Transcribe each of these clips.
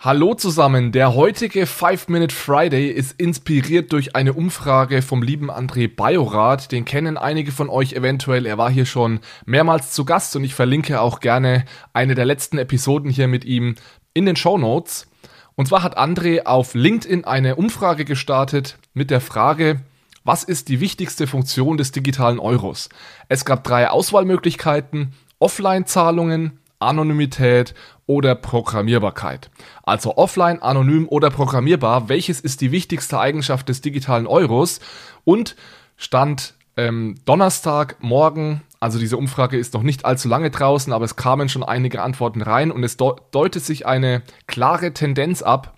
Hallo zusammen, der heutige 5-Minute Friday ist inspiriert durch eine Umfrage vom lieben André Bajorath. Den kennen einige von euch eventuell. Er war hier schon mehrmals zu Gast und ich verlinke auch gerne eine der letzten Episoden hier mit ihm in den Show Notes. Und zwar hat André auf LinkedIn eine Umfrage gestartet mit der Frage, was ist die wichtigste Funktion des digitalen Euros? Es gab drei Auswahlmöglichkeiten, Offline-Zahlungen, Anonymität oder Programmierbarkeit. Also offline, anonym oder programmierbar, welches ist die wichtigste Eigenschaft des digitalen Euros? Und Stand ähm, Donnerstag, morgen, also diese Umfrage ist noch nicht allzu lange draußen, aber es kamen schon einige Antworten rein und es deutet sich eine klare Tendenz ab.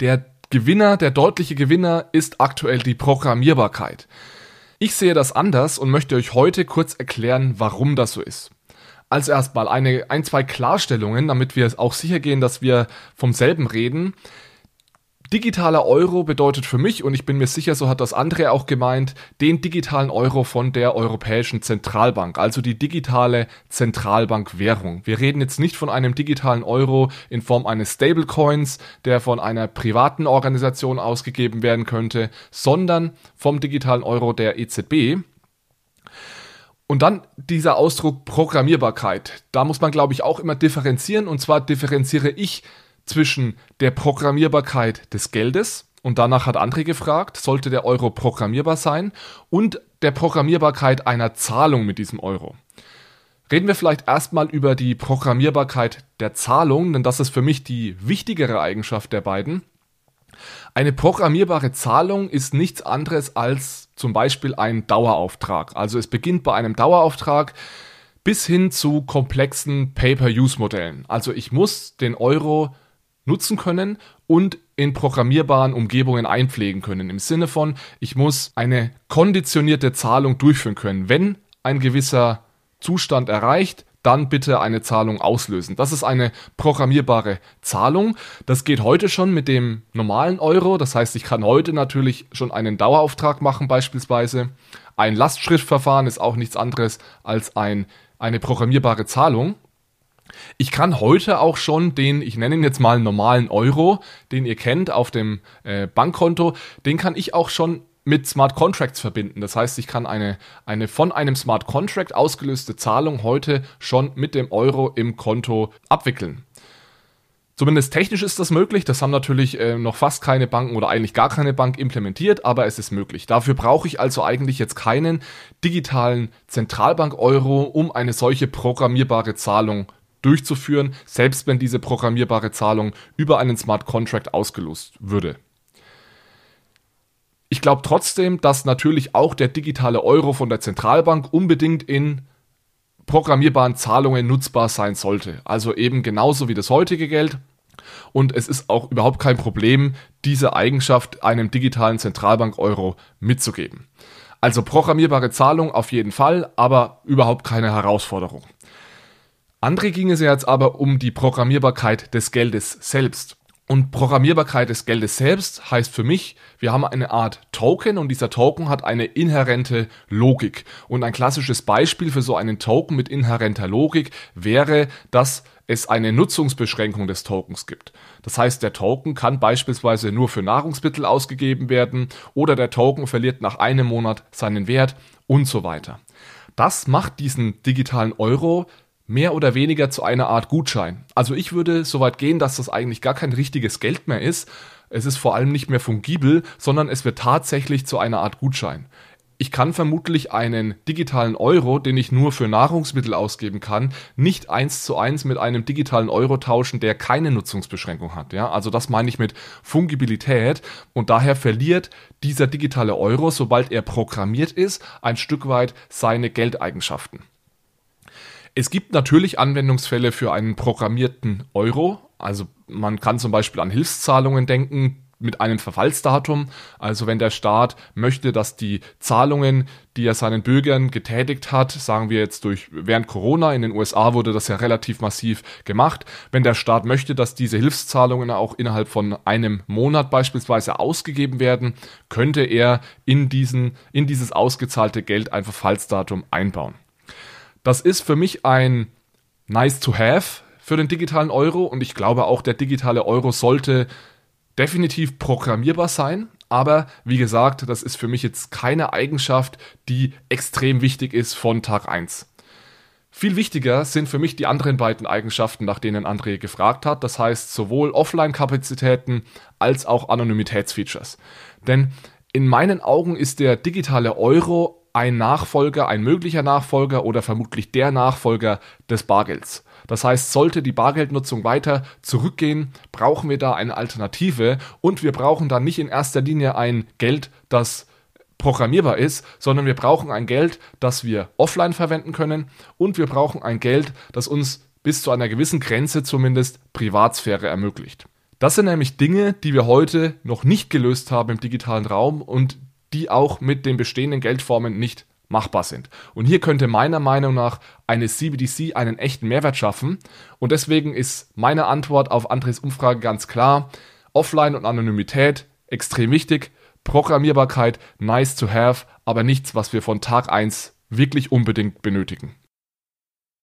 Der Gewinner, der deutliche Gewinner ist aktuell die Programmierbarkeit. Ich sehe das anders und möchte euch heute kurz erklären, warum das so ist. Also erstmal eine, ein, zwei Klarstellungen, damit wir auch sicher gehen, dass wir vom selben reden. Digitaler Euro bedeutet für mich, und ich bin mir sicher, so hat das andere auch gemeint, den digitalen Euro von der Europäischen Zentralbank, also die digitale Zentralbankwährung. Wir reden jetzt nicht von einem digitalen Euro in Form eines Stablecoins, der von einer privaten Organisation ausgegeben werden könnte, sondern vom digitalen Euro der EZB. Und dann dieser Ausdruck Programmierbarkeit. Da muss man, glaube ich, auch immer differenzieren. Und zwar differenziere ich zwischen der Programmierbarkeit des Geldes, und danach hat André gefragt, sollte der Euro programmierbar sein, und der Programmierbarkeit einer Zahlung mit diesem Euro. Reden wir vielleicht erstmal über die Programmierbarkeit der Zahlung, denn das ist für mich die wichtigere Eigenschaft der beiden. Eine programmierbare Zahlung ist nichts anderes als zum Beispiel ein Dauerauftrag. Also es beginnt bei einem Dauerauftrag bis hin zu komplexen Pay-per-Use-Modellen. Also ich muss den Euro nutzen können und in programmierbaren Umgebungen einpflegen können. Im Sinne von, ich muss eine konditionierte Zahlung durchführen können. Wenn ein gewisser Zustand erreicht, dann bitte eine Zahlung auslösen. Das ist eine programmierbare Zahlung. Das geht heute schon mit dem normalen Euro. Das heißt, ich kann heute natürlich schon einen Dauerauftrag machen beispielsweise. Ein Lastschriftverfahren ist auch nichts anderes als ein, eine programmierbare Zahlung. Ich kann heute auch schon den, ich nenne ihn jetzt mal normalen Euro, den ihr kennt auf dem äh, Bankkonto, den kann ich auch schon mit Smart Contracts verbinden. Das heißt, ich kann eine, eine von einem Smart Contract ausgelöste Zahlung heute schon mit dem Euro im Konto abwickeln. Zumindest technisch ist das möglich. Das haben natürlich äh, noch fast keine Banken oder eigentlich gar keine Bank implementiert, aber es ist möglich. Dafür brauche ich also eigentlich jetzt keinen digitalen Zentralbank-Euro, um eine solche programmierbare Zahlung durchzuführen, selbst wenn diese programmierbare Zahlung über einen Smart Contract ausgelöst würde. Ich glaube trotzdem, dass natürlich auch der digitale Euro von der Zentralbank unbedingt in programmierbaren Zahlungen nutzbar sein sollte. Also eben genauso wie das heutige Geld. Und es ist auch überhaupt kein Problem, diese Eigenschaft einem digitalen Zentralbank-Euro mitzugeben. Also programmierbare Zahlung auf jeden Fall, aber überhaupt keine Herausforderung. Andere ging es ja jetzt aber um die Programmierbarkeit des Geldes selbst. Und Programmierbarkeit des Geldes selbst heißt für mich, wir haben eine Art Token und dieser Token hat eine inhärente Logik. Und ein klassisches Beispiel für so einen Token mit inhärenter Logik wäre, dass es eine Nutzungsbeschränkung des Tokens gibt. Das heißt, der Token kann beispielsweise nur für Nahrungsmittel ausgegeben werden oder der Token verliert nach einem Monat seinen Wert und so weiter. Das macht diesen digitalen Euro mehr oder weniger zu einer Art Gutschein. Also ich würde so weit gehen, dass das eigentlich gar kein richtiges Geld mehr ist. Es ist vor allem nicht mehr fungibel, sondern es wird tatsächlich zu einer Art Gutschein. Ich kann vermutlich einen digitalen Euro, den ich nur für Nahrungsmittel ausgeben kann, nicht eins zu eins mit einem digitalen Euro tauschen, der keine Nutzungsbeschränkung hat. Ja, also das meine ich mit Fungibilität und daher verliert dieser digitale Euro, sobald er programmiert ist, ein Stück weit seine Geldeigenschaften. Es gibt natürlich Anwendungsfälle für einen programmierten Euro. Also man kann zum Beispiel an Hilfszahlungen denken mit einem Verfallsdatum. Also wenn der Staat möchte, dass die Zahlungen, die er seinen Bürgern getätigt hat, sagen wir jetzt durch während Corona in den USA wurde das ja relativ massiv gemacht, wenn der Staat möchte, dass diese Hilfszahlungen auch innerhalb von einem Monat beispielsweise ausgegeben werden, könnte er in diesen in dieses ausgezahlte Geld ein Verfallsdatum einbauen. Das ist für mich ein nice to have für den digitalen Euro und ich glaube auch, der digitale Euro sollte definitiv programmierbar sein. Aber wie gesagt, das ist für mich jetzt keine Eigenschaft, die extrem wichtig ist von Tag 1. Viel wichtiger sind für mich die anderen beiden Eigenschaften, nach denen André gefragt hat. Das heißt sowohl Offline-Kapazitäten als auch Anonymitätsfeatures. Denn in meinen Augen ist der digitale Euro ein Nachfolger, ein möglicher Nachfolger oder vermutlich der Nachfolger des Bargelds. Das heißt, sollte die Bargeldnutzung weiter zurückgehen, brauchen wir da eine Alternative und wir brauchen dann nicht in erster Linie ein Geld, das programmierbar ist, sondern wir brauchen ein Geld, das wir offline verwenden können und wir brauchen ein Geld, das uns bis zu einer gewissen Grenze zumindest Privatsphäre ermöglicht. Das sind nämlich Dinge, die wir heute noch nicht gelöst haben im digitalen Raum und die auch mit den bestehenden Geldformen nicht machbar sind. Und hier könnte meiner Meinung nach eine CBDC einen echten Mehrwert schaffen. Und deswegen ist meine Antwort auf Andres Umfrage ganz klar. Offline und Anonymität extrem wichtig. Programmierbarkeit nice to have, aber nichts, was wir von Tag 1 wirklich unbedingt benötigen.